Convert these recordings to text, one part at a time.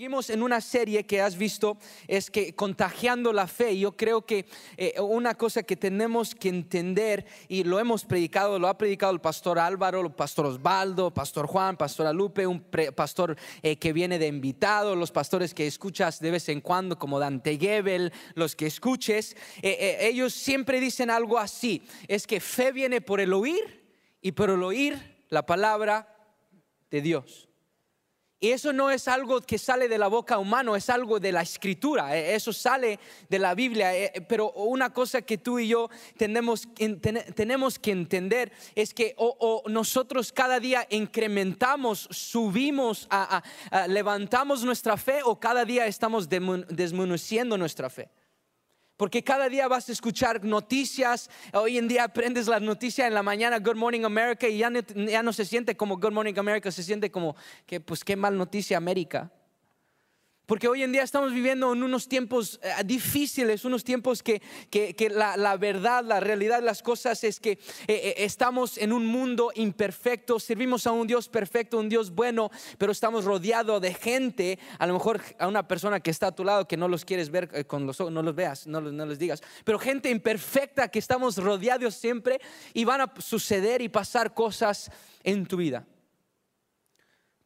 seguimos en una serie que has visto, es que contagiando la fe. Yo creo que eh, una cosa que tenemos que entender, y lo hemos predicado, lo ha predicado el pastor Álvaro, el pastor Osvaldo, pastor Juan, pastor Lupe, un pastor eh, que viene de invitado, los pastores que escuchas de vez en cuando, como Dante Gebel, los que escuches, eh, ellos siempre dicen algo así, es que fe viene por el oír y por el oír la palabra de Dios. Y eso no es algo que sale de la boca humana, es algo de la escritura, eh, eso sale de la Biblia. Eh, eh, pero una cosa que tú y yo tenemos, que entender es que o, nosotros cada día incrementamos, subimos, levantamos nuestra fe o cada día estamos desmenuzando nuestra fe. Porque cada día vas a escuchar noticias. Hoy en día aprendes las noticias en la mañana, Good Morning America, y ya no, se siente como Good Morning America, se siente como que, pues, qué mal noticia América. Porque hoy en día estamos viviendo en unos tiempos eh, difíciles, unos tiempos que, la, verdad, la realidad de las cosas es que eh, eh, estamos en un mundo imperfecto, servimos a un Dios perfecto, un Dios bueno, pero estamos rodeados de gente, a lo mejor a una persona que está a tu lado que no los quieres ver con los ojos, no los veas, no, no les digas, pero gente imperfecta que estamos rodeados siempre y van a suceder y pasar cosas en tu vida.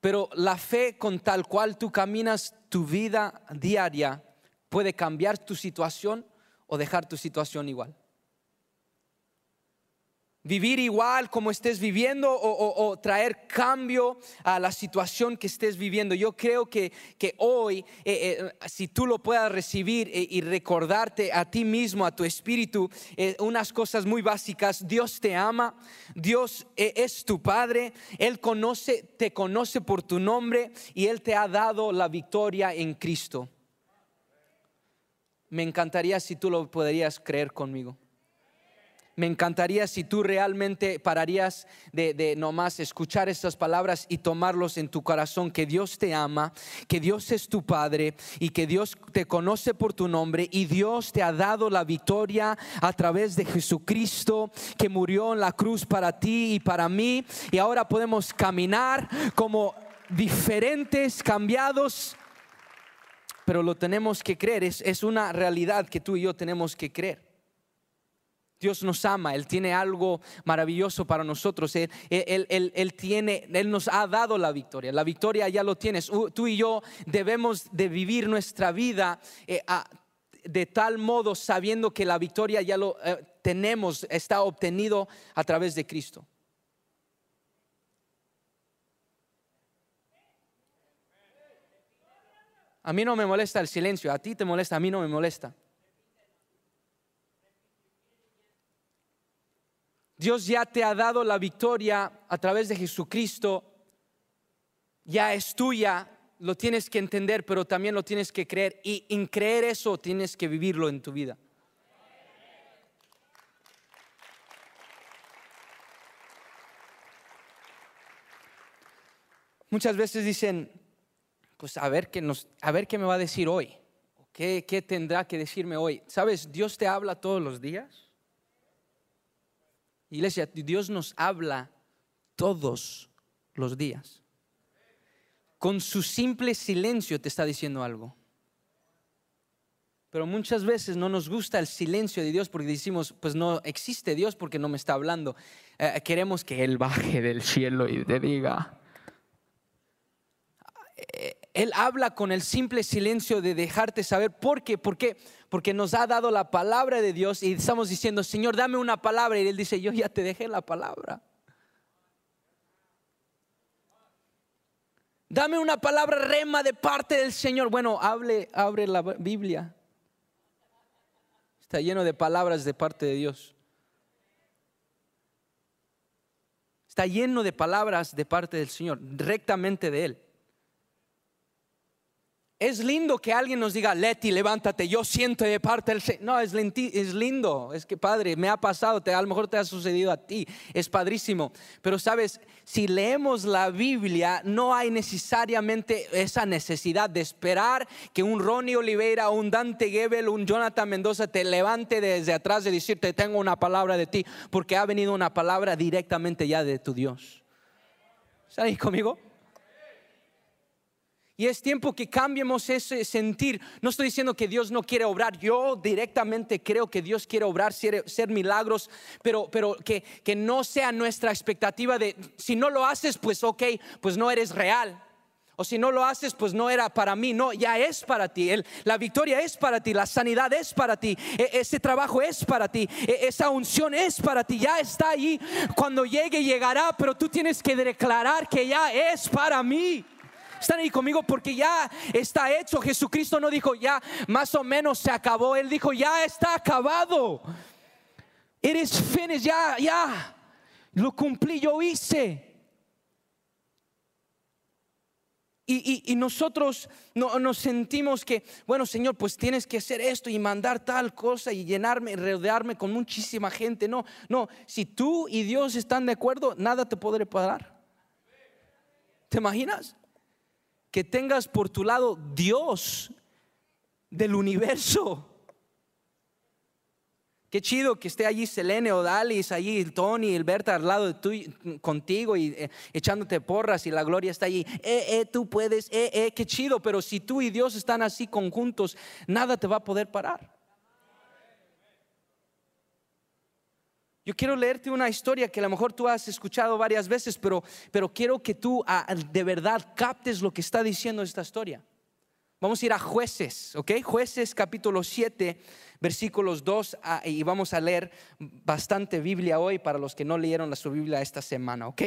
Pero la fe con tal cual tú caminas tu vida diaria puede cambiar tu situación o dejar tu situación igual vivir igual como estés viviendo o, traer cambio a la situación que estés viviendo. Yo creo que, que hoy, eh, eh, si tú lo puedas recibir eh, y recordarte a ti mismo, a tu espíritu, unas cosas muy básicas, Dios te ama, Dios es tu Padre, Él conoce, te conoce por tu nombre y Él te ha dado la victoria en Cristo. Me encantaría si tú lo podrías creer conmigo me encantaría si tú realmente pararías de, de, nomás escuchar estas palabras y tomarlos en tu corazón, que Dios te ama, que Dios es tu Padre y que Dios te conoce por tu nombre y Dios te ha dado la victoria a través de Jesucristo que murió en la cruz para ti y para mí y ahora podemos caminar como diferentes, cambiados, pero lo tenemos que creer, es, es una realidad que tú y yo tenemos que creer. Dios nos ama, Él tiene algo maravilloso para nosotros. Él, tiene, Él nos ha dado la victoria. La victoria ya lo tienes. Tú y yo debemos de vivir nuestra vida eh, de tal modo sabiendo que la victoria ya lo eh, tenemos, está obtenido a través de Cristo. A mí no me molesta el silencio, a ti te molesta, a mí no me molesta. Dios ya te ha dado la victoria a través de Jesucristo, ya es tuya, lo tienes que entender, pero también lo tienes que creer. Y en creer eso tienes que vivirlo en tu vida. Muchas veces dicen, pues a ver qué, nos, a ver qué me va a decir hoy, qué, qué tendrá que decirme hoy. ¿Sabes? Dios te habla todos los días. Iglesia, Dios nos habla todos los días. Con su simple silencio te está diciendo algo. Pero muchas veces no nos gusta el silencio de Dios porque decimos, pues no existe Dios porque no me está hablando. Eh, queremos que Él baje del cielo y te diga. Él habla con el simple silencio de dejarte saber por qué, por qué, porque nos ha dado la palabra de Dios y estamos diciendo, Señor, dame una palabra. Y Él dice, yo ya te dejé la palabra. Dame una palabra rema de parte del Señor. Bueno, hable, abre la Biblia. Está lleno de palabras de parte de Dios. Está lleno de palabras de parte del Señor, rectamente de Él. Es lindo que alguien nos diga, Leti, levántate, yo siento de parte del Señor. No, es, es lindo, es que padre, me ha pasado, te, a lo mejor te ha sucedido a ti, es padrísimo. Pero sabes, si leemos la Biblia, no hay necesariamente esa necesidad de esperar que un Ronnie Oliveira, un Dante Gebel, un Jonathan Mendoza te levante desde atrás y decirte, tengo una palabra de ti, porque ha venido una palabra directamente ya de tu Dios. ¿Están ahí conmigo? Y es tiempo que cambiemos ese sentir. No estoy diciendo que Dios no quiere obrar. Yo directamente creo que Dios quiere obrar, ser, milagros, pero, pero que, que no sea nuestra expectativa de, si no lo haces, pues ok, pues no eres real. O si no lo haces, pues no era para mí. No, ya es para ti. la victoria es para ti. La sanidad es para ti. E, ese trabajo es para ti. E, esa unción es para ti. Ya está ahí. Cuando llegue, llegará. Pero tú tienes que declarar que ya es para mí. Están ahí conmigo porque ya está hecho. Jesucristo no dijo ya más o menos se acabó. Él dijo ya está acabado. Is finished. Ya, ya. Lo cumplí, yo hice. Y, nosotros no, nos sentimos que, bueno, Señor, pues tienes que hacer esto y mandar tal cosa y llenarme, rodearme con muchísima gente. No, no, si tú y Dios están de acuerdo, nada te podré parar. ¿Te imaginas? Que tengas por tu lado Dios del universo. Qué chido que esté allí Selene o Dalis, allí Tony, el Berta al lado de tú, contigo y eh, echándote porras y la gloria está allí. Eh, eh, tú puedes, eh, eh, qué chido, pero si tú y Dios están así conjuntos, nada te va a poder parar. Yo quiero leerte una historia que a lo mejor tú has escuchado varias veces, pero, pero quiero que tú de verdad captes lo que está diciendo esta historia. Vamos a ir a jueces, ¿ok? Jueces capítulo 7, versículos 2, ah, y vamos a leer bastante Biblia hoy para los que no leyeron la su Biblia esta semana, ¿ok?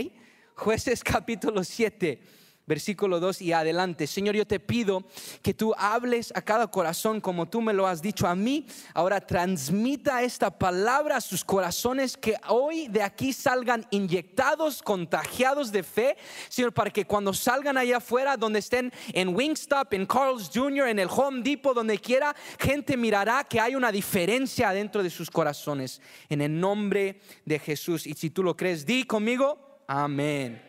Jueces capítulo 7 versículo 2 y adelante. Señor, yo te pido que tú hables a cada corazón como tú me lo has dicho a mí. Ahora transmita esta palabra a sus corazones que hoy de aquí salgan inyectados, contagiados de fe, Señor, para que cuando salgan allá afuera, donde estén en Wingstop, en Carl's Jr., en el Home Depot, donde quiera, gente mirará que hay una diferencia dentro de sus corazones. En el nombre de Jesús. Y si tú lo crees, di conmigo, amén.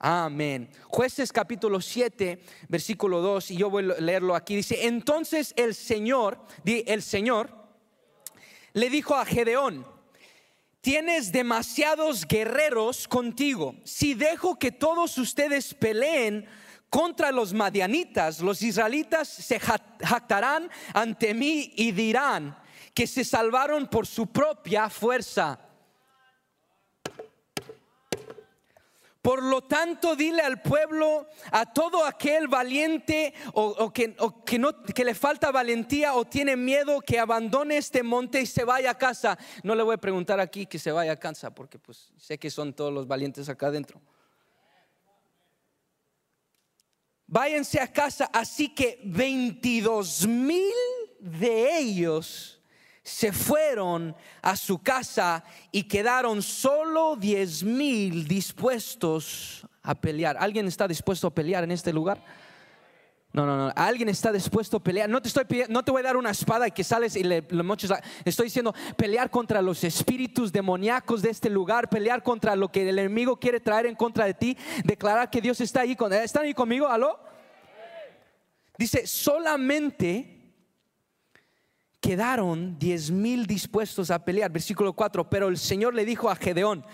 Amén. Jueces capítulo 7, versículo 2, y yo voy a leerlo aquí. Dice, entonces el Señor, el Señor, le dijo a Gedeón, tienes demasiados guerreros contigo. Si dejo que todos ustedes peleen contra los madianitas, los israelitas se jactarán ante mí y dirán que se salvaron por su propia fuerza. Por lo tanto, dile al pueblo, a todo aquel valiente o, que, no, que le falta valentía o tiene miedo, que abandone este monte y se vaya a casa. No le voy a preguntar aquí que se vaya a casa, porque pues sé que son todos los valientes acá adentro. Váyanse a casa, así que 22 mil de ellos se fueron a su casa y quedaron solo diez mil dispuestos a pelear. ¿Alguien está dispuesto a pelear en este lugar? No, no, no. Alguien está dispuesto a pelear. No te estoy no te voy a dar una espada y que sales y le, moches. Estoy diciendo pelear contra los espíritus demoníacos de este lugar, pelear contra lo que el enemigo quiere traer en contra de ti, declarar que Dios está ahí. ¿Están ahí conmigo? ¿Aló? Dice, solamente quedaron diez mil dispuestos a pelear. Versículo 4, pero el Señor le dijo a Gedeón,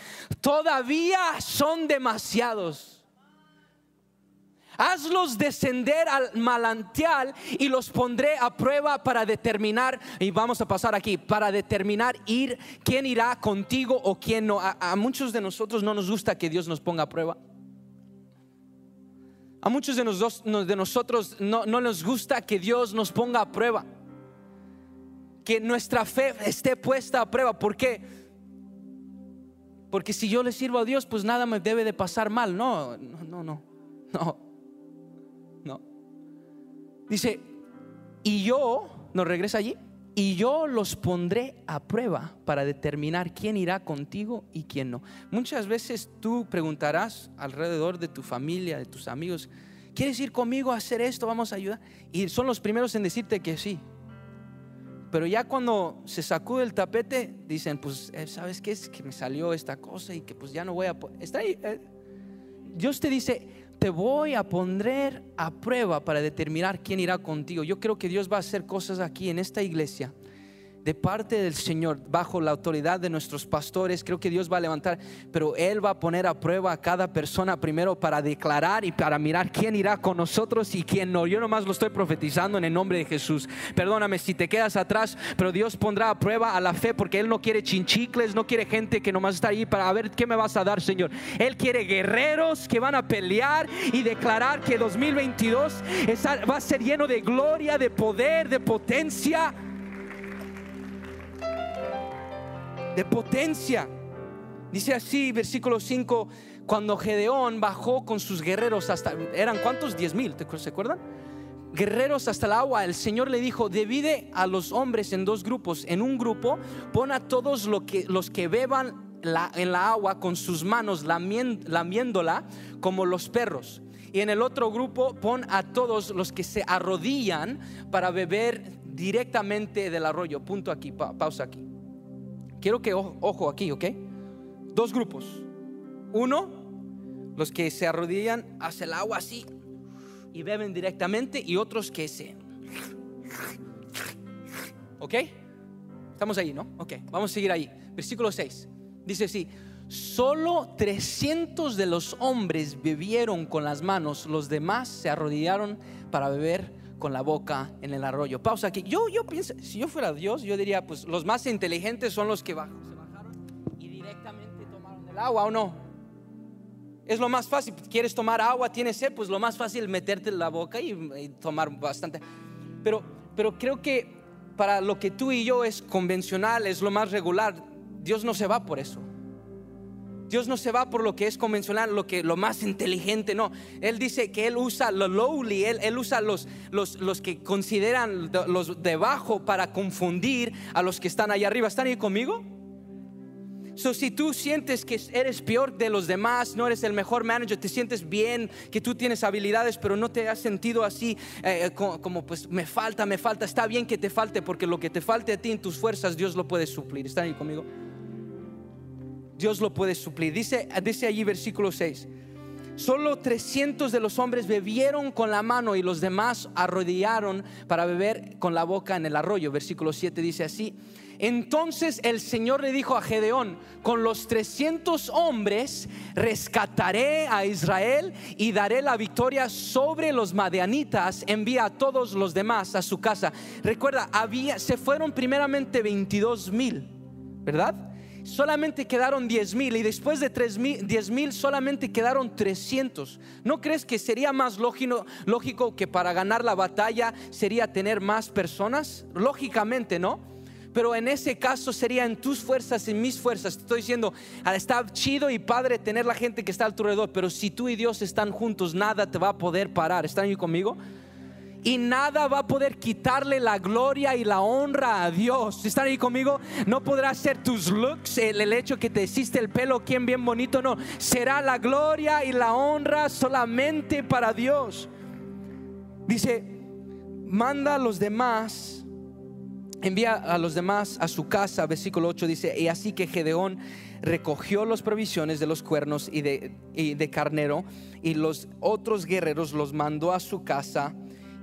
todavía son demasiados. Hazlos descender al malantial y los pondré a prueba para determinar, y vamos a pasar aquí, para determinar ir, quién irá contigo o quién no. A, muchos de nosotros no nos gusta que Dios nos ponga a prueba. A muchos de, nosotros, no, no nos gusta que Dios nos ponga a prueba que nuestra fe esté puesta a prueba. ¿Por qué? Porque si yo le sirvo a Dios, pues nada me debe de pasar mal. No, no, no, no, no. Dice, y yo, nos regresa allí, y yo los pondré a prueba para determinar quién irá contigo y quién no. Muchas veces tú preguntarás alrededor de tu familia, de tus amigos, ¿quieres ir conmigo a hacer esto? Vamos a ayudar. Y son los primeros en decirte que sí. Pero ya cuando se sacude el tapete, dicen, pues, eh, ¿sabes qué es? Que me salió esta cosa y que pues ya no voy a... Está ahí. Eh. Dios te dice, te voy a poner a prueba para determinar quién irá contigo. Yo creo que Dios va a hacer cosas aquí en esta iglesia de parte del Señor, bajo la autoridad de nuestros pastores, creo que Dios va a levantar, pero Él va a poner a prueba a cada persona primero para declarar y para mirar quién irá con nosotros y quién no. Yo nomás lo estoy profetizando en el nombre de Jesús. Perdóname si te quedas atrás, pero Dios pondrá a prueba a la fe porque Él no quiere chinchicles, no quiere gente que nomás está ahí para ver qué me vas a dar, Señor. Él quiere guerreros que van a pelear y declarar que 2022 va a ser lleno de gloria, de poder, de potencia. De potencia. Dice así, versículo 5, cuando Gedeón bajó con sus guerreros hasta, ¿eran cuántos? Diez mil, ¿se acuerdan? Guerreros hasta el agua, el Señor le dijo, divide a los hombres en dos grupos. En un grupo pon a todos los que beban en la agua con sus manos lamiéndola como los perros. Y en el otro grupo pon a todos los que se arrodillan para beber directamente del arroyo. Punto aquí, pausa aquí. Quiero que ojo aquí, ¿ok? Dos grupos. Uno, los que se arrodillan hacia el agua así y beben directamente y otros que se... ¿Ok? Estamos ahí, ¿no? Ok, vamos a seguir ahí. Versículo 6. Dice así, solo 300 de los hombres bebieron con las manos, los demás se arrodillaron para beber con la boca en el arroyo. Pausa aquí. Yo, yo pienso, si yo fuera Dios, yo diría, pues los más inteligentes son los que se bajaron y directamente tomaron el agua o no. Es lo más fácil. ¿Quieres tomar agua? ¿Tienes sed? Pues lo más fácil meterte en la boca y, y tomar bastante. Pero, pero creo que para lo que tú y yo es convencional, es lo más regular. Dios no se va por eso. Dios no se va por lo que es convencional, lo, que, lo más inteligente, no. Él dice que Él usa lo lowly, Él, él usa los, los, los, que consideran los debajo para confundir a los que están allá arriba. ¿Están ahí conmigo? So, si tú sientes que eres peor de los demás, no eres el mejor manager, te sientes bien, que tú tienes habilidades, pero no te has sentido así eh, como, como, pues me falta, me falta, está bien que te falte, porque lo que te falte a ti en tus fuerzas, Dios lo puede suplir. ¿Están ahí conmigo? Dios lo puede suplir. Dice, dice allí versículo 6. Solo 300 de los hombres bebieron con la mano y los demás arrodillaron para beber con la boca en el arroyo. Versículo 7 dice así. Entonces el Señor le dijo a Gedeón, con los 300 hombres rescataré a Israel y daré la victoria sobre los madianitas. Envía a todos los demás a su casa. Recuerda, había, se fueron primeramente 22 mil, ¿verdad? Solamente quedaron 10 mil y después de 10 mil solamente quedaron 300. ¿No crees que sería más lógico, lógico que para ganar la batalla sería tener más personas? Lógicamente, ¿no? Pero en ese caso sería en tus fuerzas, en mis fuerzas. Te estoy diciendo, ah, está chido y padre tener la gente que está alrededor, pero si tú y Dios están juntos, nada te va a poder parar. ¿Están ahí conmigo? Y nada va a poder quitarle la gloria y la honra a Dios. ¿Están ahí conmigo? No podrá ser tus looks, el, hecho que te hiciste el pelo, quien bien bonito, no. Será la gloria y la honra solamente para Dios. Dice, manda a los demás, envía a los demás a su casa, versículo 8 dice, y así que Gedeón recogió las provisiones de los cuernos y de, y de carnero y los otros guerreros los mandó a su casa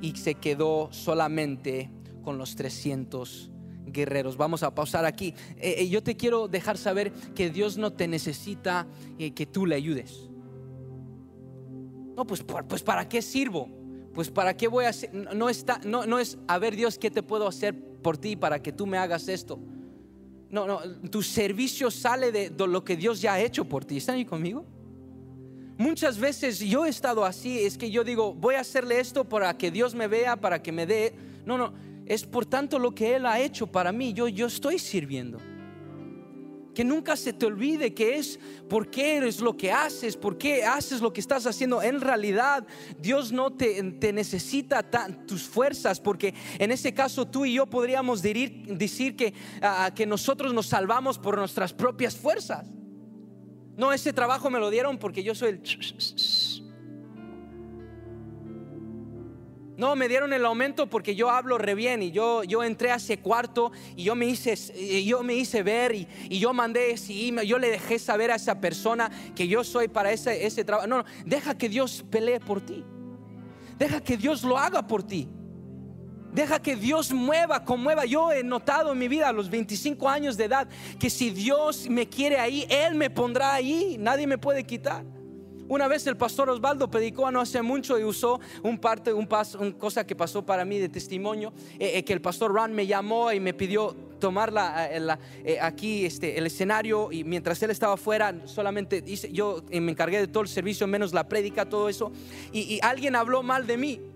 y se quedó solamente con los 300 guerreros. Vamos a pausar aquí. Eh, eh, yo te quiero dejar saber que Dios no te necesita eh, que tú le ayudes. No, pues, pues para qué sirvo? Pues para qué voy a hacer? No, está, no, no es, a ver Dios, ¿qué te puedo hacer por ti para que tú me hagas esto? No, no, tu servicio sale de, de lo que Dios ya ha hecho por ti. ¿Están ahí conmigo? Muchas veces yo he estado así, es que yo digo, voy a hacerle esto para que Dios me vea, para que me dé. No, no, es por tanto lo que Él ha hecho para mí, yo, yo estoy sirviendo. Que nunca se te olvide que es por qué eres lo que haces, por qué haces lo que estás haciendo. En realidad Dios no te, necesita tus fuerzas, porque en ese caso tú y yo podríamos decir, que, ah, que nosotros nos salvamos por nuestras propias fuerzas. No, ese trabajo me lo dieron porque yo soy el... No, me dieron el aumento porque yo hablo re bien y yo, yo entré a ese cuarto y yo me hice, yo me hice ver y, yo mandé ese yo le dejé saber a esa persona que yo soy para ese, ese trabajo. No, no, deja que Dios pelee por ti. Deja que Dios lo haga por ti. Deja que Dios mueva, conmueva. Yo he notado en mi vida a los 25 años de edad que si Dios me quiere ahí, Él me pondrá ahí. Nadie me puede quitar. Una vez el pastor Osvaldo predicó no hace mucho y usó un parte, un paso, una cosa que pasó para mí de testimonio, eh, eh, que el pastor Ron me llamó y me pidió tomar la, eh, aquí este, el escenario y mientras él estaba fuera solamente hice, yo me encargué de todo el servicio menos la prédica, todo eso y alguien habló mal de mí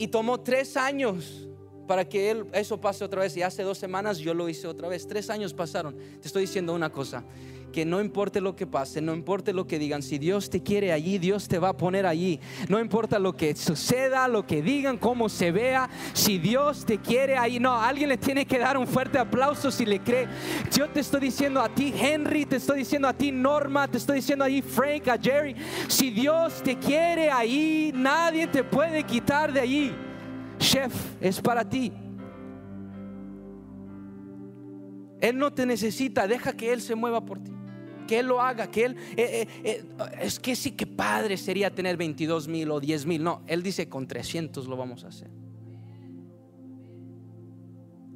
y tomó tres años para que eso pase otra vez. Y hace dos semanas yo lo hice otra vez. Tres años pasaron. Te estoy diciendo una cosa. Que no importe lo que pase, no importe lo que digan, si Dios te quiere allí, Dios te va a poner allí. No importa lo que suceda, lo que digan, cómo se vea, si Dios te quiere ahí. No, alguien le tiene que dar un fuerte aplauso si le cree. Yo te estoy diciendo a ti, Henry, te estoy diciendo a ti, Norma, te estoy diciendo ahí, Frank, a Jerry. Si Dios te quiere ahí, nadie te puede quitar de allí chef, es para ti. Él no te necesita, deja que Él se mueva por ti. Que Él lo haga, que Él... Eh, eh, eh, es que sí, que padre sería tener 22 mil o 10 mil. No, Él dice con 300 lo vamos a hacer.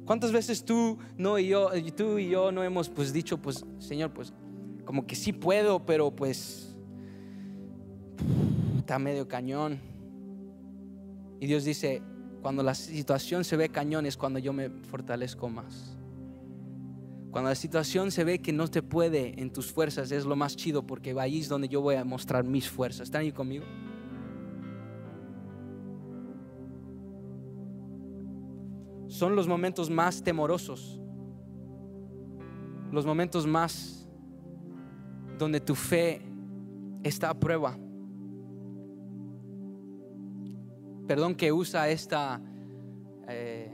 ¿Cuántas veces tú, no, y yo, tú y yo no hemos pues dicho, pues Señor, pues como que sí puedo, pero pues está medio cañón. Y Dios dice, cuando la situación se ve cañón es cuando yo me fortalezco más. Cuando la situación se ve que no te puede en tus fuerzas es lo más chido porque ahí es donde yo voy a mostrar mis fuerzas. ¿Están ahí conmigo? Son los momentos más temorosos. Los momentos más donde tu fe está a prueba. perdón que usa esta eh,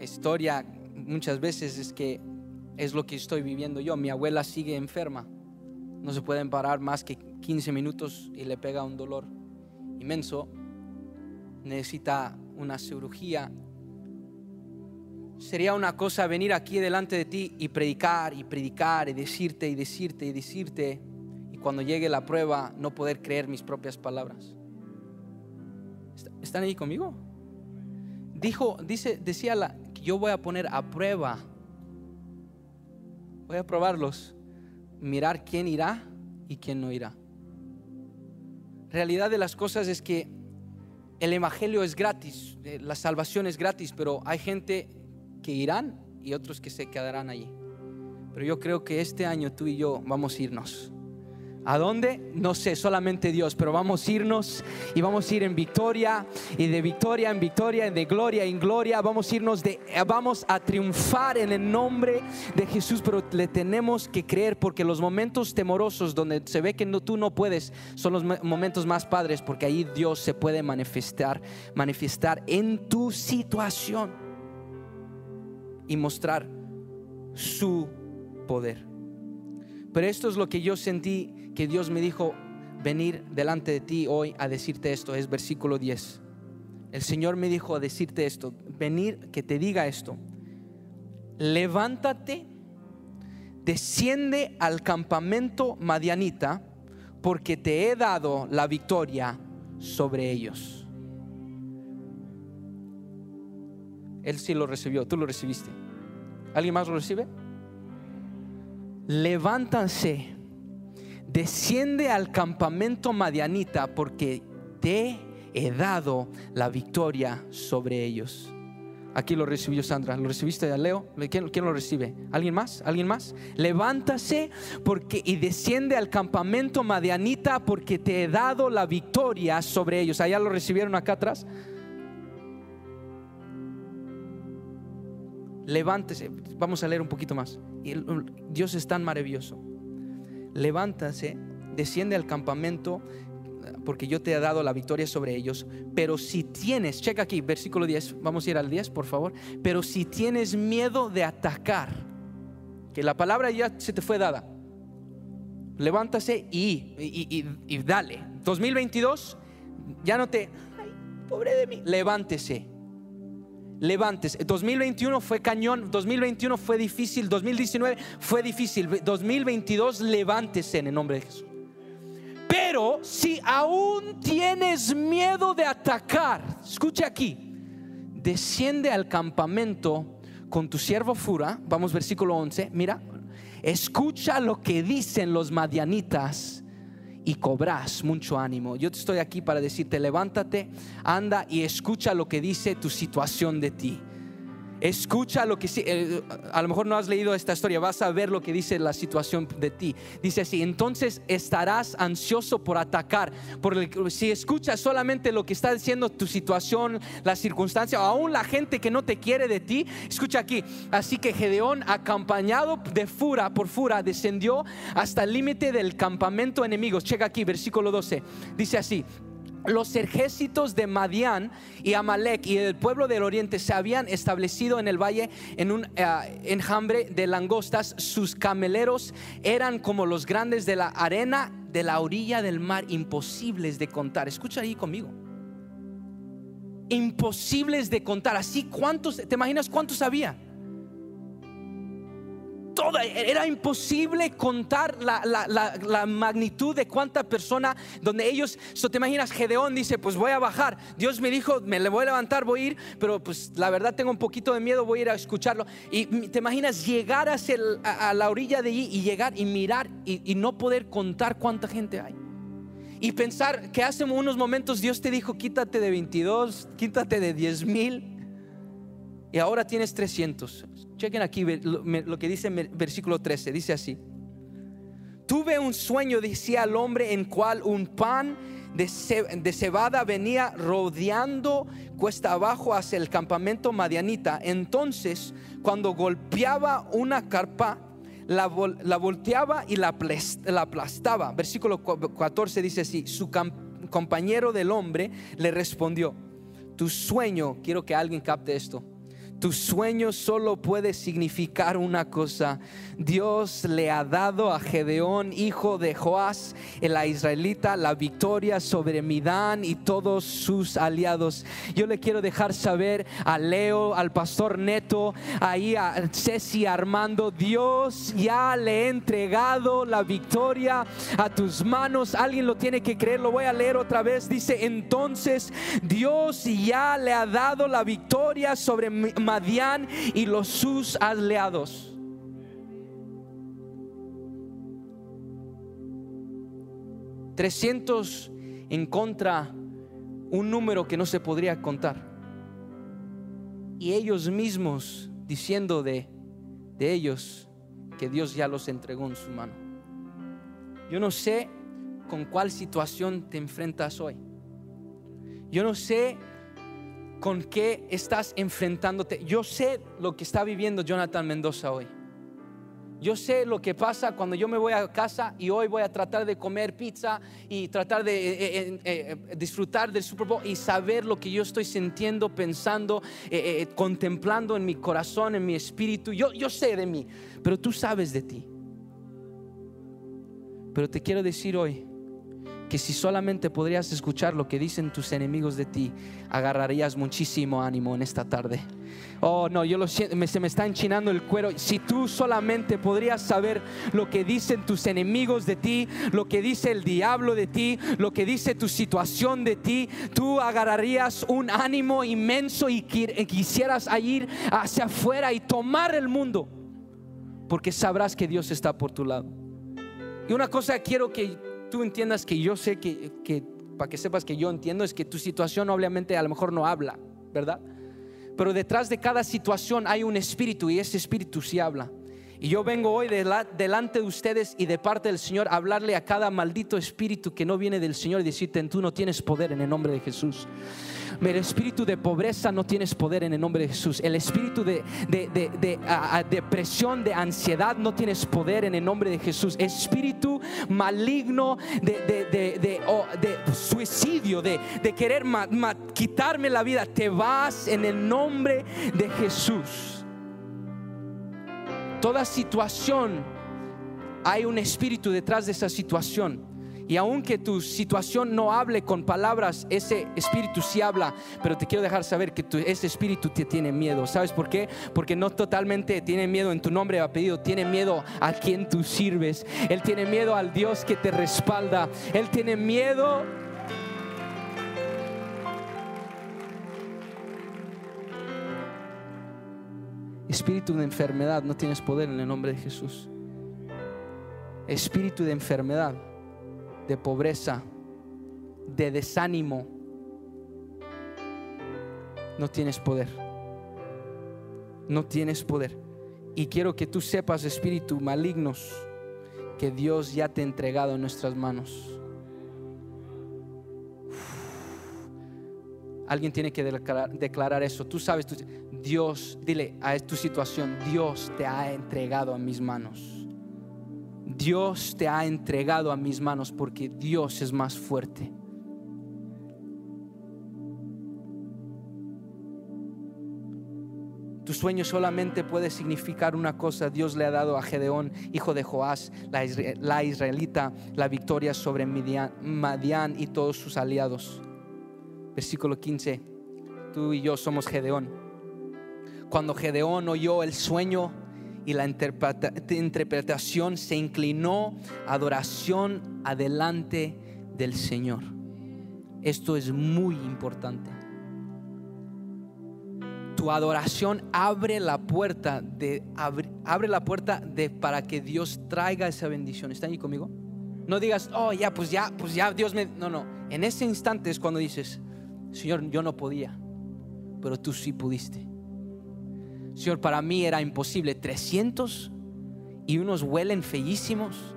historia muchas veces es que es lo que estoy viviendo yo. Mi abuela sigue enferma. No se pueden parar más que 15 minutos y le pega un dolor inmenso. Necesita una cirugía. Sería una cosa venir aquí delante de ti y predicar y predicar y decirte y decirte y decirte y cuando llegue la prueba no poder creer mis propias palabras. ¿Están ahí conmigo? Dijo, dice, decía la, yo voy a poner a prueba. Voy a probarlos. Mirar quién irá y quién no irá. Realidad de las cosas es que el evangelio es gratis, eh, la salvación es gratis, pero hay gente que irán y otros que se quedarán allí. Pero yo creo que este año tú y yo vamos a irnos. ¿A dónde? No sé, solamente Dios, pero vamos a irnos y vamos a ir en victoria y de victoria en victoria, de gloria en gloria, vamos a irnos de vamos a triunfar en el nombre de Jesús, pero le tenemos que creer porque los momentos temorosos donde se ve que tú no puedes son los momentos más padres porque ahí Dios se puede manifestar, manifestar en tu situación y mostrar su poder. Pero esto es lo que yo sentí que Dios me dijo venir delante de ti hoy a decirte esto, es versículo 10. El Señor me dijo a decirte esto, venir que te diga esto. Levántate, desciende al campamento madianita, porque te he dado la victoria sobre ellos. Él sí lo recibió, tú lo recibiste. ¿Alguien más lo recibe? Levántanse desciende al campamento madianita porque te he dado la victoria sobre ellos. Aquí lo recibió Sandra. ¿Lo recibiste de Leo? ¿Quién, ¿Quién, lo recibe? ¿Alguien más? ¿Alguien más? Levántase porque, y desciende al campamento madianita porque te he dado la victoria sobre ellos. Allá lo recibieron acá atrás. Levántese. Vamos a leer un poquito más. Dios es tan maravilloso levántase, desciende al campamento, porque yo te he dado la victoria sobre ellos. Pero si tienes, checa aquí, versículo 10, vamos a ir al 10, por favor. Pero si tienes miedo de atacar, que la palabra ya se te fue dada, levántase y, y dale. 2022, ya no te, ay, pobre de mí, levántese levantes. 2021 fue cañón, 2021 fue difícil, 2019 fue difícil, 2022 levántese en el nombre de Jesús. Pero si aún tienes miedo de atacar, escucha aquí, desciende al campamento con tu siervo Fura, vamos versículo 11, mira, escucha lo que dicen los madianitas y cobras mucho ánimo. Yo estoy aquí para decirte, levántate, anda y escucha lo que dice tu situación de ti. Escucha lo que eh, a lo mejor no has leído esta historia, vas a ver lo que dice la situación de ti. Dice así, entonces estarás ansioso por atacar, por si escuchas solamente lo que está diciendo tu situación, la circunstancia, o aún la gente que no te quiere de ti, escucha aquí. Así que Gedeón, acompañado de Fura por Fura, descendió hasta el límite del campamento enemigo. Checa aquí, versículo 12. Dice así, los ejércitos de Madián y Amalek y el pueblo del oriente se habían establecido en el valle en un eh, enjambre de langostas. Sus cameleros eran como los grandes de la arena de la orilla del mar, imposibles de contar. Escucha ahí conmigo. Imposibles de contar. Así, ¿cuántos? ¿Te imaginas cuántos había? Era imposible contar la, magnitud de cuánta persona, donde ellos, te imaginas, Gedeón dice, pues voy a bajar, Dios me dijo, me le voy a levantar, voy a ir, pero pues la verdad tengo un poquito de miedo, voy a ir a escucharlo. Y te imaginas llegar a, la orilla de allí y llegar y mirar y, no poder contar cuánta gente hay. Y pensar que hace unos momentos Dios te dijo, quítate de 22, quítate de 10 mil. Y ahora tienes 300. Chequen aquí lo, que dice el versículo 13. Dice así. Tuve un sueño, decía el hombre, en cual un pan de, cebada venía rodeando cuesta abajo hacia el campamento madianita. Entonces, cuando golpeaba una carpa, la, volteaba y la, aplastaba. Versículo 14 dice así, su compañero del hombre le respondió, tu sueño, quiero que alguien capte esto, tu sueño solo puede significar una cosa. Dios le ha dado a Gedeón, hijo de Joás, el israelita, la victoria sobre Midán y todos sus aliados. Yo le quiero dejar saber a Leo, al pastor Neto, ahí a Ceci Armando, Dios ya le ha entregado la victoria a tus manos. Alguien lo tiene que creer, lo voy a leer otra vez. Dice, entonces Dios ya le ha dado la victoria sobre Madián y los sus aliados. Trescientos en contra, un número que no se podría contar. Y ellos mismos diciendo de, de ellos que Dios ya los entregó en su mano. Yo no sé con cuál situación te enfrentas hoy. Yo no sé con qué estás enfrentándote. Yo sé lo que está viviendo Jonathan Mendoza hoy. Yo sé lo que pasa cuando yo me voy a casa y hoy voy a tratar de comer pizza y tratar de eh, eh, eh, disfrutar del Super Bowl y saber lo que yo estoy sintiendo, pensando, contemplando en mi corazón, en mi espíritu. Yo, yo sé de mí, pero tú sabes de ti. Pero te quiero decir hoy, que si solamente podrías escuchar lo que dicen tus enemigos de ti, agarrarías muchísimo ánimo en esta tarde. Oh, no, yo lo siento, se me está enchinando el cuero. Si tú solamente podrías saber lo que dicen tus enemigos de ti, lo que dice el diablo de ti, lo que dice tu situación de ti, tú agarrarías un ánimo inmenso y quisieras ir hacia afuera y tomar el mundo, porque sabrás que Dios está por tu lado. Y una cosa quiero que tú entiendas que yo sé que, que, para que sepas que yo entiendo, es que tu situación obviamente a lo mejor no habla, ¿verdad? Pero detrás de cada situación hay un espíritu y ese espíritu sí habla. Y yo vengo hoy delante de ustedes y de parte del Señor a hablarle a cada maldito espíritu que no viene del Señor y decirte, tú no tienes poder en el nombre de Jesús. El espíritu de pobreza no tienes poder en el nombre de Jesús. El espíritu de, depresión, de ansiedad no tienes poder en el nombre de Jesús. Espíritu maligno de, suicidio, de, querer quitarme la vida, te vas en el nombre de Jesús. Toda situación, hay un espíritu detrás de esa situación. Y aunque tu situación no hable con palabras, ese espíritu sí habla, pero te quiero dejar saber que ese espíritu te tiene miedo. ¿Sabes por qué? Porque no totalmente tiene miedo en tu nombre apellido, tiene miedo a quien tú sirves. Él tiene miedo al Dios que te respalda. Él tiene miedo Espíritu de enfermedad, no tienes poder en el nombre de Jesús. Espíritu de enfermedad, de pobreza, de desánimo, no tienes poder. No tienes poder. Y quiero que tú sepas, espíritu malignos, que Dios ya te ha entregado en nuestras manos. Alguien tiene que declarar, eso. Tú sabes, Dios, dile a tu situación, Dios te ha entregado a mis manos. Dios te ha entregado a mis manos porque Dios es más fuerte. Tu sueño solamente puede significar una cosa. Dios le ha dado a Gedeón, hijo de Joás, la, israelita, la victoria sobre Madián y todos sus aliados. Versículo 15. Tú y yo somos Gedeón. Cuando Gedeón oyó el sueño y la interpretación, se inclinó adoración adelante del Señor. Esto es muy importante tu adoración abre la puerta de abre, la puerta de para que Dios traiga esa bendición. ¿Están ahí conmigo? No digas, "Oh, ya, pues ya, pues ya Dios me No, no. En ese instante es cuando dices, "Señor, yo no podía, pero tú sí pudiste." Señor, para mí era imposible 300 y unos huelen feísimos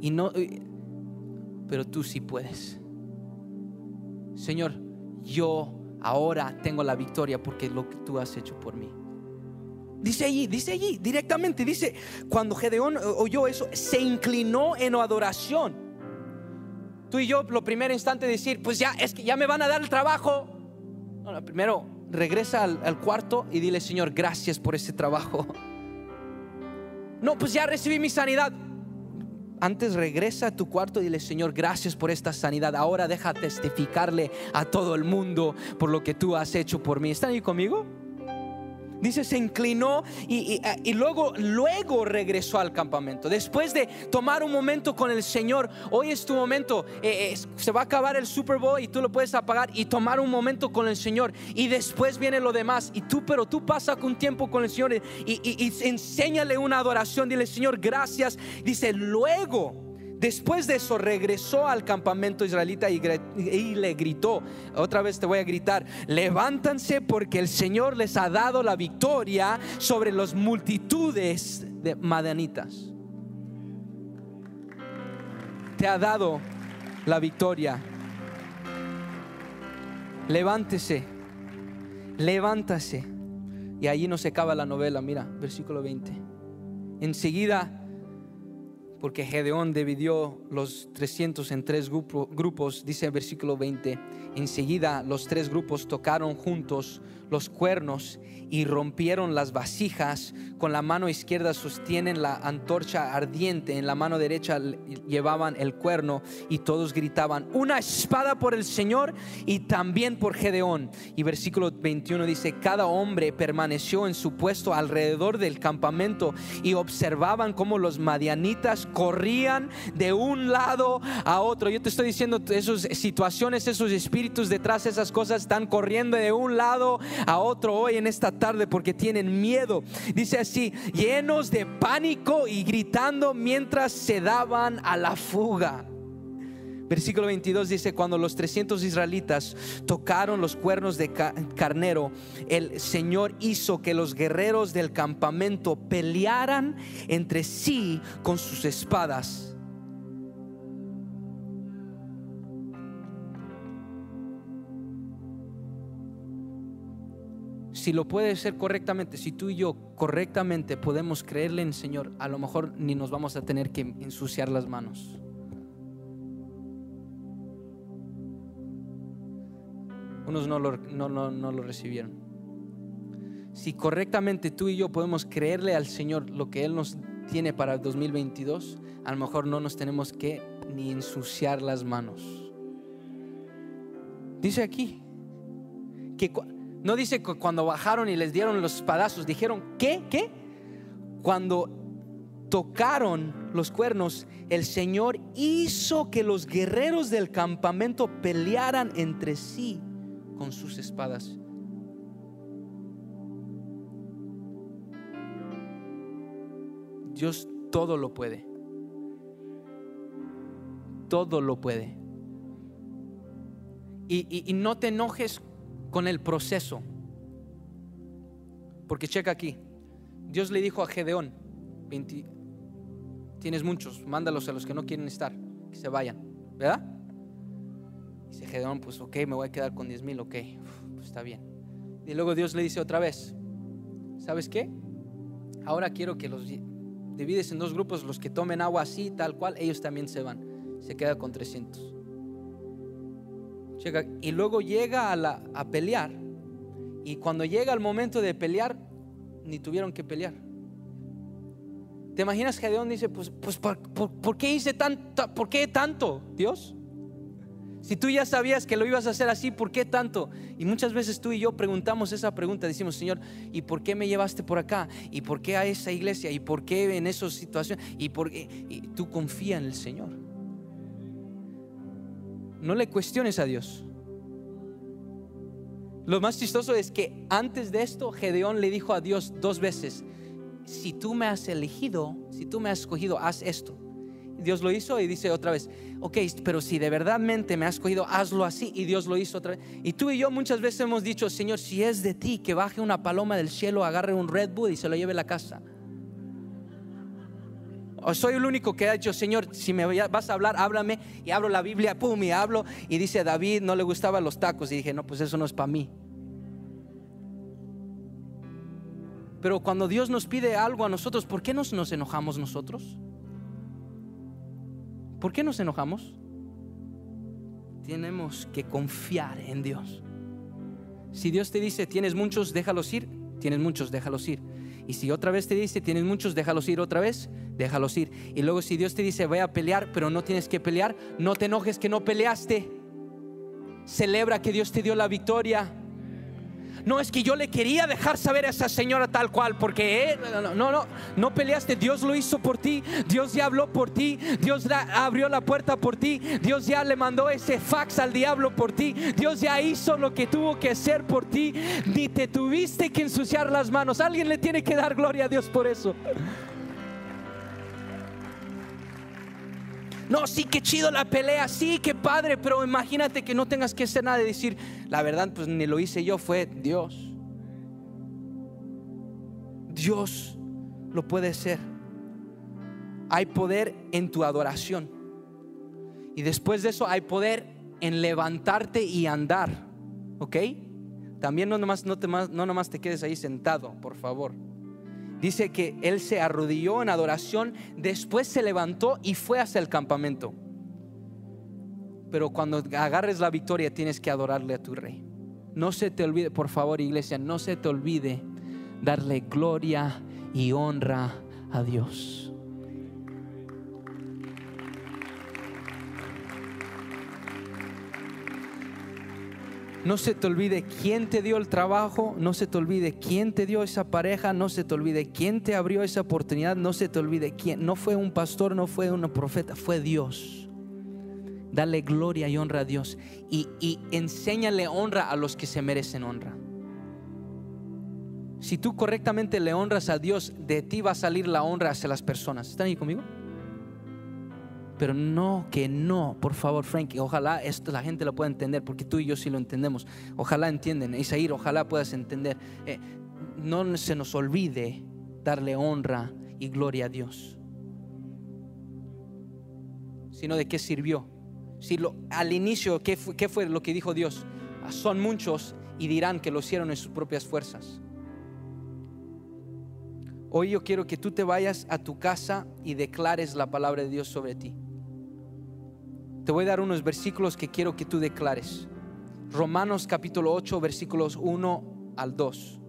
y no pero tú sí puedes. Señor, yo ahora tengo la victoria porque lo que tú has hecho por mí. Dice allí, dice allí, directamente, dice, cuando Gedeón oyó eso, se inclinó en adoración. Tú y yo, lo primer instante decir, pues ya, es que ya me van a dar el trabajo. No, primero, regresa al, cuarto y dile, Señor, gracias por ese trabajo. No, pues ya recibí mi sanidad antes regresa a tu cuarto y dile, Señor, gracias por esta sanidad. Ahora deja testificarle a todo el mundo por lo que tú has hecho por mí. ¿Están ahí conmigo? Dice, se inclinó y, luego, luego regresó al campamento. Después de tomar un momento con el Señor, hoy es tu momento. Eh, eh, se va a acabar el Super Bowl y tú lo puedes apagar y tomar un momento con el Señor. Y después viene lo demás. Y tú, pero tú pasa un tiempo con el Señor y, y enséñale una adoración. Dile, Señor, gracias. Dice, luego Después de eso regresó al campamento israelita y, le gritó, otra vez te voy a gritar, levántanse porque el Señor les ha dado la victoria sobre las multitudes de madanitas. Te ha dado la victoria. Levántese, levántase. Y allí no se acaba la novela, mira, versículo 20. Enseguida porque Gedeón dividió los 300 en tres grupos, dice el versículo 20. Enseguida los tres grupos tocaron juntos los cuernos y rompieron las vasijas. Con la mano izquierda sostienen la antorcha ardiente, en la mano derecha llevaban el cuerno y todos gritaban, una espada por el Señor y también por Gedeón. Y versículo 21 dice, cada hombre permaneció en su puesto alrededor del campamento y observaban cómo los madianitas corrían de un lado a otro. Yo te estoy diciendo, esas situaciones, esos espíritus detrás, esas cosas están corriendo de un lado a otro hoy en esta tarde porque tienen miedo. Dice así, llenos de pánico y gritando mientras se daban a la fuga. Versículo 22 dice, cuando los 300 israelitas tocaron los cuernos de carnero, el Señor hizo que los guerreros del campamento pelearan entre sí con sus espadas si lo puede ser correctamente, si tú y yo correctamente podemos creerle en Señor, a lo mejor ni nos vamos a tener que ensuciar las manos. Unos no lo, no, no lo recibieron. Si correctamente tú y yo podemos creerle al Señor lo que Él nos tiene para el 2022, a lo mejor no nos tenemos que ni ensuciar las manos. Dice aquí que no dice que cuando bajaron y les dieron los espadazos, dijeron, ¿qué? ¿Qué? Cuando tocaron los cuernos, el Señor hizo que los guerreros del campamento pelearan entre sí con sus espadas. Dios todo lo puede. Todo lo puede. Y, no te enojes con el proceso. Porque checa aquí. Dios le dijo a Gedeón, tienes muchos, mándalos a los que no quieren estar, que se vayan, ¿verdad? Gedeón, pues ok, me voy a quedar con 10 mil, ok, pues está bien. Y luego Dios le dice otra vez, ¿sabes qué? Ahora quiero que los divides en dos grupos, los que tomen agua así, tal cual, ellos también se van. Se queda con 300. y luego llega a, pelear. Y cuando llega el momento de pelear, ni tuvieron que pelear. ¿Te imaginas que Gedeón dice, pues, pues ¿por, qué hice tanto? ¿Por qué tanto, Dios? Si tú ya sabías que lo ibas a hacer así, ¿por qué tanto? Y muchas veces tú y yo preguntamos esa pregunta, decimos, Señor, ¿y por qué me llevaste por acá? ¿Y por qué a esa iglesia? ¿Y por qué en esas situaciones? ¿Y por qué? Tú confía en el Señor. No le cuestiones a Dios. Lo más chistoso es que antes de esto, Gedeón le dijo a Dios dos veces, si tú me has elegido, si tú me has escogido, haz esto. Dios lo hizo y dice otra vez, ok, pero si de verdadmente me has escogido, hazlo así. Y Dios lo hizo otra vez. Y tú y yo muchas veces hemos dicho, Señor, si es de ti, que baje una paloma del cielo, agarre un Red Bull y se lo lleve a la casa. Soy el único que ha dicho, Señor, si me vas a hablar, háblame. Y abro la Biblia, pum, y hablo. Y dice, David no le gustaban los tacos. Y dije, no, pues eso no es para mí. Pero cuando Dios nos pide algo a nosotros, ¿por qué nos, nos enojamos nosotros? ¿Por qué nos enojamos? Tenemos que confiar en Dios. Si Dios te dice, tienes muchos, déjalos ir, tienes muchos, déjalos ir. Y si otra vez te dice, tienes muchos, déjalos ir otra vez, déjalos ir. Y luego si Dios te dice, voy a pelear, pero no tienes que pelear, no te enojes que no peleaste. Celebra que Dios te dio la victoria. No es que yo le quería dejar saber a esa señora tal cual, porque no, no, no, peleaste. Dios lo hizo por ti. Dios ya habló por ti. Dios abrió la puerta por ti. Dios ya le mandó ese fax al diablo por ti. Dios ya hizo lo que tuvo que hacer por ti. Ni te tuviste que ensuciar las manos. Alguien le tiene que dar gloria a Dios por eso. No, sí, qué chido la pelea, sí, qué padre, pero imagínate que no tengas que hacer nada de decir, la verdad, pues ni lo hice yo, fue Dios. Dios lo puede hacer. Hay poder en tu adoración. Y después de eso hay poder en levantarte y andar. ¿Ok? También no nomás, no, te, no nomás te quedes ahí sentado, por favor. Dice que él se arrodilló en adoración, después se levantó y fue hacia el campamento. Pero cuando agarres la victoria tienes que adorarle a tu rey. No se te olvide, por favor iglesia, no se te olvide darle gloria y honra a Dios. No se te olvide quién te dio el trabajo, no se te olvide quién te dio esa pareja, no se te olvide quién te abrió esa oportunidad, no se te olvide quién. No fue un pastor, no fue una profeta, fue Dios. Dale gloria y honra a Dios y, y enséñale honra a los que se merecen honra. Si tú correctamente le honras a Dios, de ti va a salir la honra hacia las personas. ¿Están ahí conmigo? Pero no, que no, por favor, Frank, ojalá esto la gente lo pueda entender, porque tú y yo sí lo entendemos. Ojalá entienden, Isaír, ojalá puedas entender. Eh, no se nos olvide darle honra y gloria a Dios. Sino de qué sirvió. Si al inicio, ¿qué fue, ¿qué fue lo que dijo Dios? Ah, son muchos y dirán que lo hicieron en sus propias fuerzas. Hoy yo quiero que tú te vayas a tu casa y declares la palabra de Dios sobre ti. Te voy a dar unos versículos que quiero que tú declares. Romanos capítulo 8, versículos 1 al 2.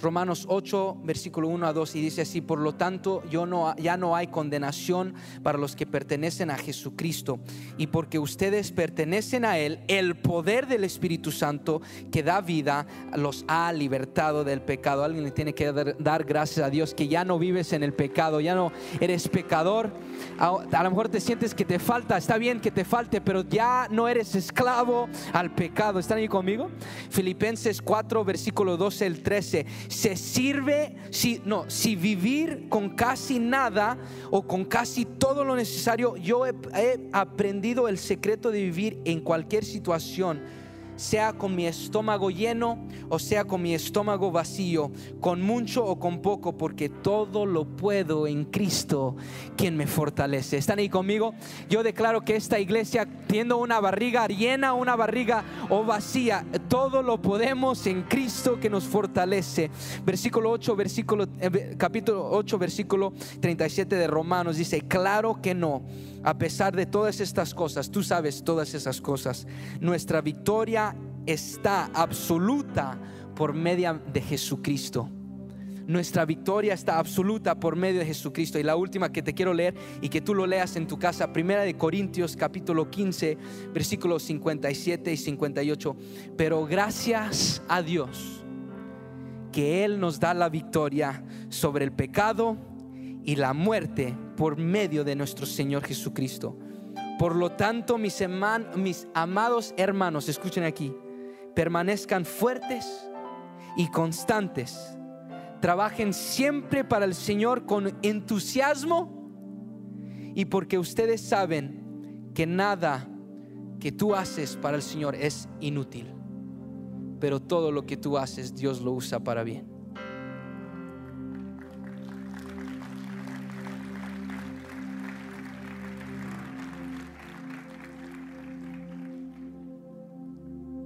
Romanos 8, versículo 1 a 2, y dice así, por lo tanto, yo no, ya no hay condenación para los que pertenecen a Jesucristo, y porque ustedes pertenecen a Él, el poder del Espíritu Santo que da vida los ha libertado del pecado. Alguien le tiene que dar, gracias a Dios que ya no vives en el pecado, ya no eres pecador. A, lo mejor te sientes que te falta, está bien que te falte, pero ya no eres esclavo al pecado. ¿Están ahí conmigo? Filipenses 4, versículo 12, el 13 se sirve, si no, si vivir con casi nada o con casi todo lo necesario, yo he, aprendido el secreto de vivir en cualquier situación sea con mi estómago lleno o sea con mi estómago vacío, con mucho o con poco, porque todo lo puedo en Cristo, quien me fortalece. ¿Están ahí conmigo? Yo declaro que esta iglesia, teniendo una barriga llena, una barriga o vacía, todo lo podemos en Cristo que nos fortalece. Versículo 8, versículo, eh, capítulo 8, versículo 37 de Romanos dice, claro que no a pesar de todas estas cosas, tú sabes todas esas cosas, nuestra victoria está absoluta por medio de Jesucristo. Nuestra victoria está absoluta por medio de Jesucristo. Y la última que te quiero leer y que tú lo leas en tu casa, Primera de Corintios capítulo 15, versículos 57 y 58. Pero gracias a Dios que Él nos da la victoria sobre el pecado y la muerte por medio de nuestro Señor Jesucristo. Por lo tanto, mis, mis amados hermanos, escuchen aquí, permanezcan fuertes y constantes. Trabajen siempre para el Señor con entusiasmo y porque ustedes saben que nada que tú haces para el Señor es inútil, pero todo lo que tú haces Dios lo usa para bien.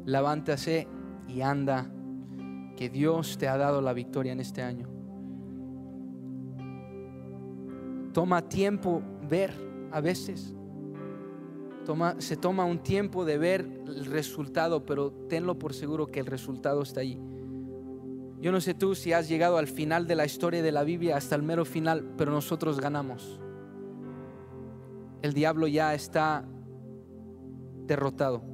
Levántase y anda, que Dios te ha dado la victoria en este año. Toma tiempo ver a veces. Toma, se toma un tiempo de ver el resultado, pero tenlo por seguro que el resultado está ahí. Yo no sé tú si has llegado al final de la historia de la Biblia, hasta el mero final, pero nosotros ganamos. El diablo ya está derrotado.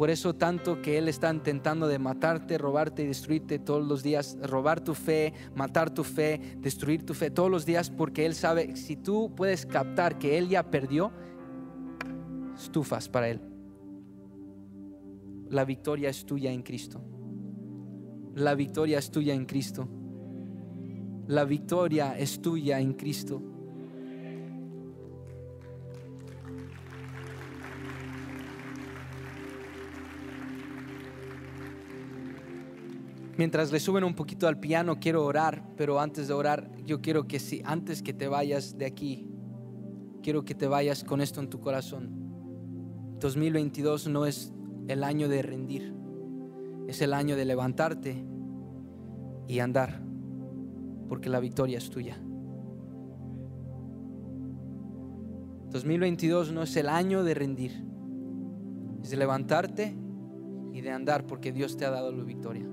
Por eso tanto que Él está intentando de matarte, robarte y destruirte todos los días, robar tu fe, matar tu fe, destruir tu fe todos los días, porque Él sabe, si tú puedes captar que Él ya perdió, estufas para Él. La victoria es tuya en Cristo. La victoria es tuya en Cristo. La victoria es tuya en Cristo. Mientras le suben un poquito al piano, quiero orar, pero antes de orar, yo quiero que si antes que te vayas de aquí, quiero que te vayas con esto en tu corazón. 2022 no es el año de rendir, es el año de levantarte y andar, porque la victoria es tuya. 2022 no es el año de rendir, es de levantarte y de andar, porque Dios te ha dado la victoria.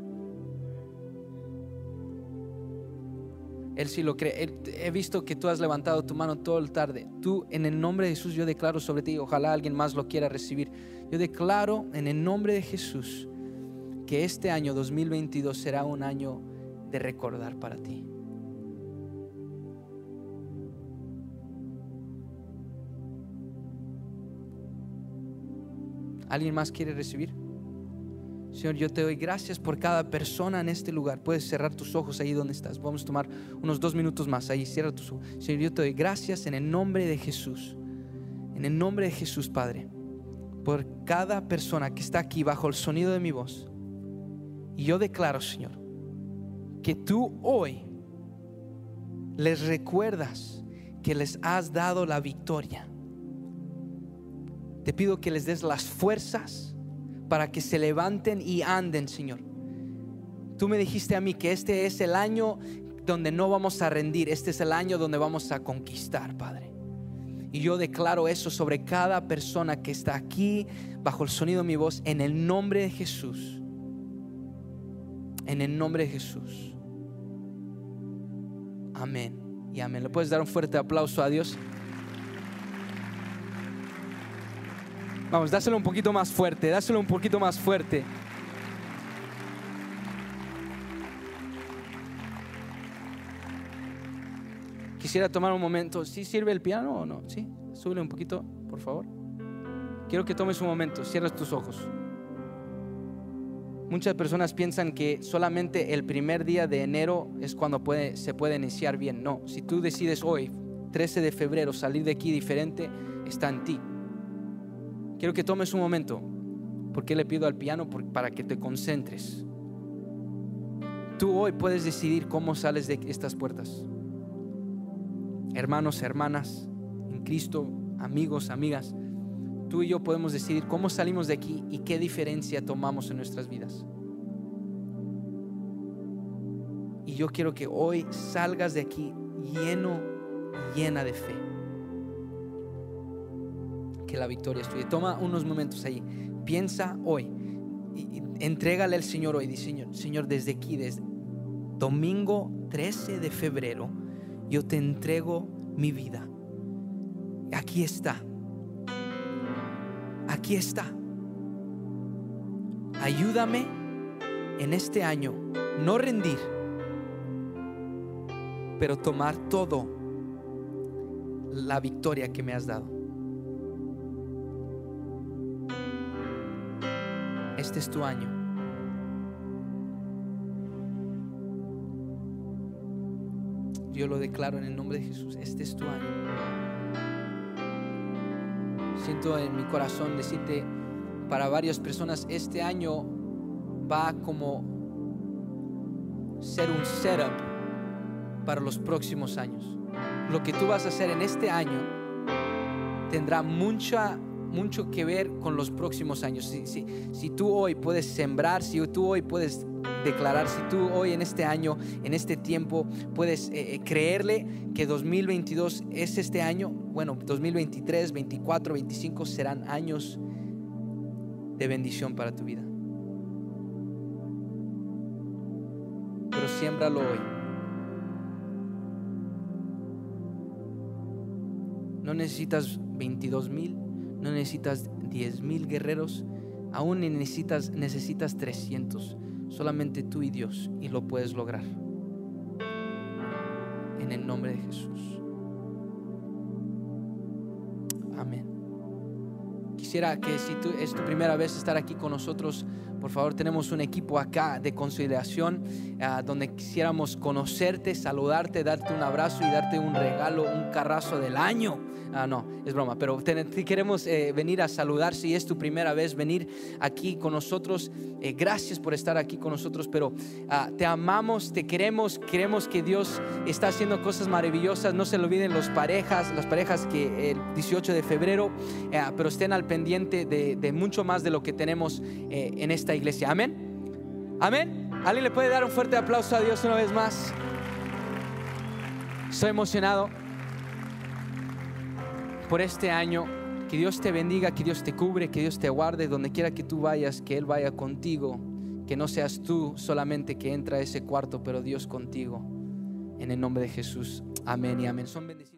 Él sí lo cree. he visto que tú has levantado tu mano todo el tarde. Tú, en el nombre de Jesús, yo declaro sobre ti. Ojalá alguien más lo quiera recibir. Yo declaro en el nombre de Jesús que este año 2022 será un año de recordar para ti. ¿Alguien más quiere recibir? Señor, yo te doy gracias por cada persona en este lugar. Puedes cerrar tus ojos ahí donde estás. Vamos a tomar unos dos minutos más ahí. Cierra tus ojos. Señor, yo te doy gracias en el nombre de Jesús. En el nombre de Jesús, Padre. Por cada persona que está aquí bajo el sonido de mi voz. Y yo declaro, Señor, que tú hoy les recuerdas que les has dado la victoria. Te pido que les des las fuerzas para que se levanten y anden, Señor. Tú me dijiste a mí que este es el año donde no vamos a rendir, este es el año donde vamos a conquistar, Padre. Y yo declaro eso sobre cada persona que está aquí bajo el sonido de mi voz en el nombre de Jesús. En el nombre de Jesús. Amén. Y amén. ¿Le puedes dar un fuerte aplauso a Dios? Vamos, dáselo un poquito más fuerte, dáselo un poquito más fuerte. Quisiera tomar un momento. ¿Sí sirve el piano o no? ¿Sí? Sube un poquito, por favor. Quiero que tomes un momento, cierres tus ojos. Muchas personas piensan que solamente el primer día de enero es cuando se puede iniciar bien. No, si tú decides hoy, 13 de febrero, salir de aquí diferente, está en ti. Quiero que tomes un momento, porque le pido al piano para que te concentres. Tú hoy puedes decidir cómo sales de estas puertas. Hermanos, hermanas, en Cristo, amigos, amigas tú y yo podemos decidir cómo salimos de aquí y qué diferencia tomamos en nuestras vidas. Y yo quiero que hoy salgas de aquí lleno, llena de fe. Que la victoria es tuya. Toma unos momentos ahí. Piensa hoy. Y, entrégale al Señor hoy. Dice, Señor, Señor, desde aquí, desde domingo 13 de febrero, yo te entrego mi vida. Aquí está aquí está. Ayúdame en este año, no rendir, pero tomar todo la victoria que me has dado. Este es tu año. Yo lo declaro en el nombre de Jesús. Este es tu año siento en mi corazón decirte para varias personas, este año va como ser un setup para los próximos años. Lo que tú vas a hacer en este año tendrá mucha, mucho que ver con los próximos años. Si, si, si tú hoy puedes sembrar, si tú hoy puedes declarar, si tú hoy en este año, en este tiempo, puedes eh, eh, creerle que 2022 es este año, bueno, 2023, 24, 25 serán años de bendición para tu vida. Pero siémbralo hoy. No necesitas 22 mil, no necesitas 10 mil guerreros, aún necesitas, necesitas 300. Solamente tú y Dios y lo puedes lograr. En el nombre de Jesús. Amén. Quisiera que si tú, es tu primera vez estar aquí con nosotros, por favor tenemos un equipo acá de conciliación ah, donde quisiéramos conocerte, saludarte, darte un abrazo y darte un regalo, un carrazo del año Ah, no, es broma, pero queremos eh, venir a saludar si es tu primera vez venir aquí con nosotros. Eh, gracias por estar aquí con nosotros, pero ah, te amamos, te queremos, queremos que Dios está haciendo cosas maravillosas. No se lo olviden los parejas, las parejas que el 18 de febrero, eh, pero estén al pendiente de, de, mucho más de lo que tenemos en esta iglesia. Amén. Amén. ¿Alguien le puede dar un fuerte aplauso a Dios una vez más? Estoy emocionado por este año. Que Dios te bendiga, que Dios te cubre, que Dios te guarde donde quiera que tú vayas, que Él vaya contigo. Que no seas tú solamente que entra a ese cuarto, pero Dios contigo. En el nombre de Jesús. Amén y amén. Son bendecidos.